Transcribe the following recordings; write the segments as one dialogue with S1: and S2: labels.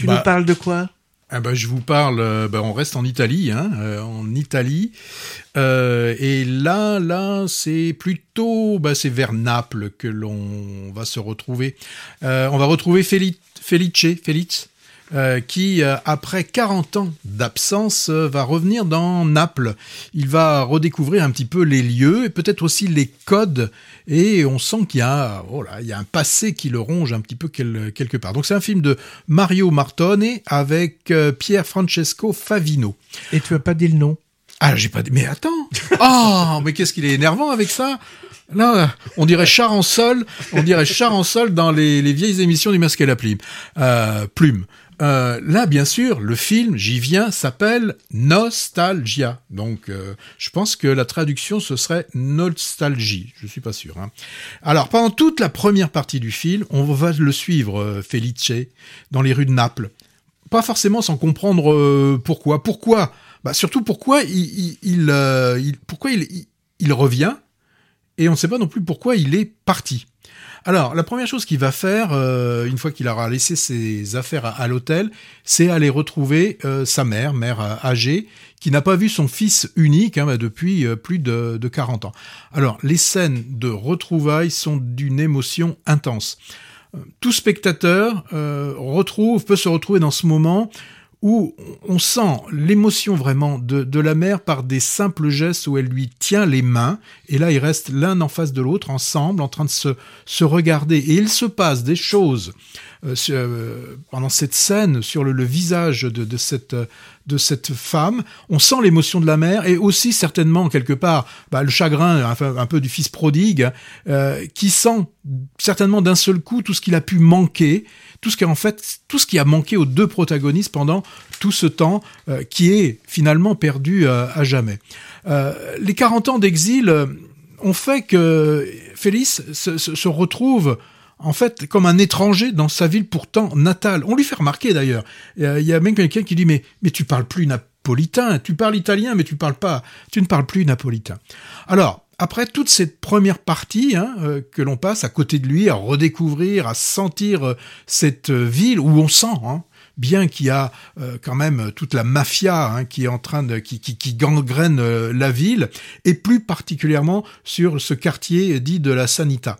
S1: Tu
S2: Bah,
S1: nous parles de quoi?
S2: Ah bah, je vous parle, euh, bah, on reste en Italie, hein, euh, en Italie. Euh, et là, là, c'est plutôt, bah, c'est vers Naples que l'on va se retrouver. Euh, on va retrouver Feli- Felice, Felice, euh, qui, euh, après 40 ans d'absence, euh, va revenir dans Naples. Il va redécouvrir un petit peu les lieux et peut-être aussi les codes. Et on sent qu'il y a, oh là, il y a un passé qui le ronge un petit peu quel- quelque part. Donc c'est un film de Mario Martone avec euh, Pier Francesco Favino.
S1: Et tu as pas dit le nom?
S2: Ah, j'ai pas dit. Mais attends. Oh, mais qu'est-ce qu'il est énervant avec ça? Là, on dirait char en sol. On dirait dans les, les vieilles émissions du Masque et la Plume. Euh, plume. Euh, là, bien sûr, le film, j'y viens, s'appelle Nostalgia. Donc, euh, je pense que la traduction, ce serait nostalgie. Je suis pas sûr. hein. Alors, pendant toute la première partie du film, on va le suivre, euh, Felice, dans les rues de Naples pas forcément sans comprendre pourquoi. Pourquoi? Bah, Surtout pourquoi il, il, pourquoi il, il revient et on ne sait pas non plus pourquoi il est parti. Alors, la première chose qu'il va faire, euh, une fois qu'il aura laissé ses affaires à, l'hôtel, c'est aller retrouver euh, sa mère, mère euh, âgée, qui n'a pas vu son fils unique hein, bah, depuis plus de, de 40 ans. Alors, les scènes de retrouvailles sont d'une émotion intense tout spectateur retrouve, peut se retrouver dans ce moment où on sent l'émotion vraiment de, de la mère par des simples gestes où elle lui tient les mains, et là ils restent l'un en face de l'autre, ensemble, en train de se, se regarder, et il se passe des choses euh, euh, pendant cette scène sur le, le visage de, de cette de cette femme, on sent l'émotion de la mère et aussi certainement quelque part bah, le chagrin enfin, un peu du fils prodigue euh, qui sent certainement d'un seul coup tout ce qu'il a pu manquer, tout ce qui en fait tout ce qui a manqué aux deux protagonistes pendant tout ce temps euh, qui est finalement perdu euh, à jamais. Les 40 ans d'exil ont fait que Félix se- se retrouve en fait comme un étranger dans sa ville pourtant natale. On lui fait remarquer d'ailleurs. Il y a- même quelqu'un qui dit mais mais tu parles plus napolitain, tu parles italien mais tu parles pas, tu ne parles plus napolitain. Alors après toute cette première partie hein, euh, que l'on passe à côté de lui, à redécouvrir, à sentir euh, cette euh, ville où on sent, hein, bien qu'il y a quand même toute la mafia hein, qui est en train de qui, qui, qui gangrène la ville, et plus particulièrement sur ce quartier dit de la Sanita.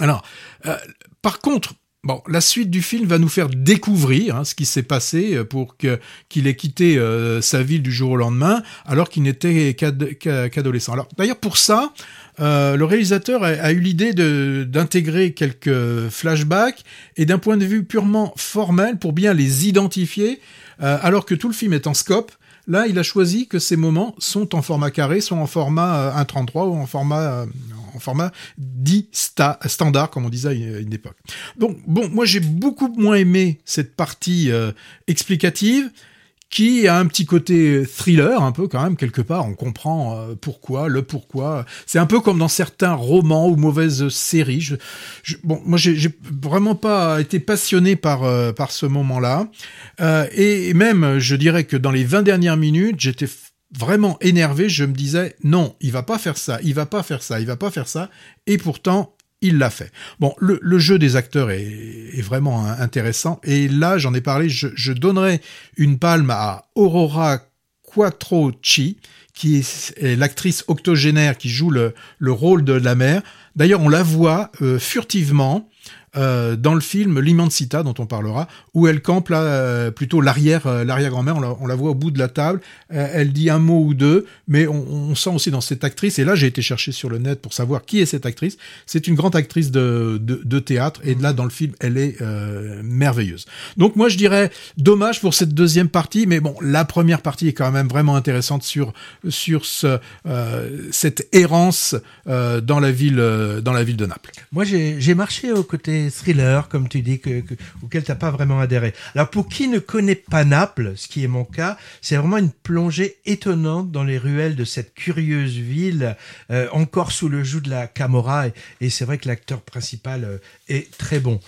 S2: Alors, euh, par contre, bon, la suite du film va nous faire découvrir hein, ce qui s'est passé euh, pour que qu'il ait quitté euh, sa ville du jour au lendemain, alors qu'il n'était qu'ad- qu'a- qu'adolescent. Alors, d'ailleurs, pour ça, le réalisateur a, eu l'idée d'intégrer quelques flashbacks et d'un point de vue purement formel pour bien les identifier, alors que tout le film est en scope. Là, il a choisi que ces moments sont en format carré, sont en format euh, 1.33 ou en format en format dit sta- standard, comme on disait à une, époque. Donc, bon, moi j'ai beaucoup moins aimé cette partie euh, explicative qui a un petit côté thriller, un peu quand même, quelque part. On comprend euh, pourquoi, le pourquoi. C'est un peu comme dans certains romans ou mauvaises séries. Je, bon, moi, j'ai vraiment pas été passionné par, euh, par ce moment-là. Et même, je dirais que dans les 20 dernières minutes, j'étais vraiment énervé. Je me disais, non, il va pas faire ça, il va pas faire ça, il va pas faire ça. Et pourtant, il l'a fait. Bon, le, jeu des acteurs est, vraiment intéressant. Et là, j'en ai parlé, je, je donnerai une palme à Aurora Quattrochi, qui est, l'actrice octogénaire qui joue le, le rôle de la mère. D'ailleurs, on la voit euh, furtivement euh, dans le film L'Immensita, dont on parlera, où elle campe là, euh, plutôt euh, l'arrière-grand-mère. On la, voit au bout de la table. Elle dit un mot ou deux, mais on, sent aussi dans cette actrice. Et là, j'ai été chercher sur le net pour savoir qui est cette actrice. C'est une grande actrice de, de, de théâtre. Et là, dans le film, elle est merveilleuse. Donc moi, je dirais dommage pour cette deuxième partie, mais bon, la première partie est quand même vraiment intéressante sur sur ce, cette errance dans la ville dans la ville de Naples.
S1: Moi, j'ai marché au côté thriller, comme tu dis, que, que- auquel t'as pas vraiment adhéré. Alors, pour qui ne connaît pas Naples, ce qui est mon cas, c'est vraiment une plongée étonnante dans les ruelles de cette curieuse ville, euh, encore sous le joug de la Camorra. Et, et c'est vrai que l'acteur principal euh, est très bon.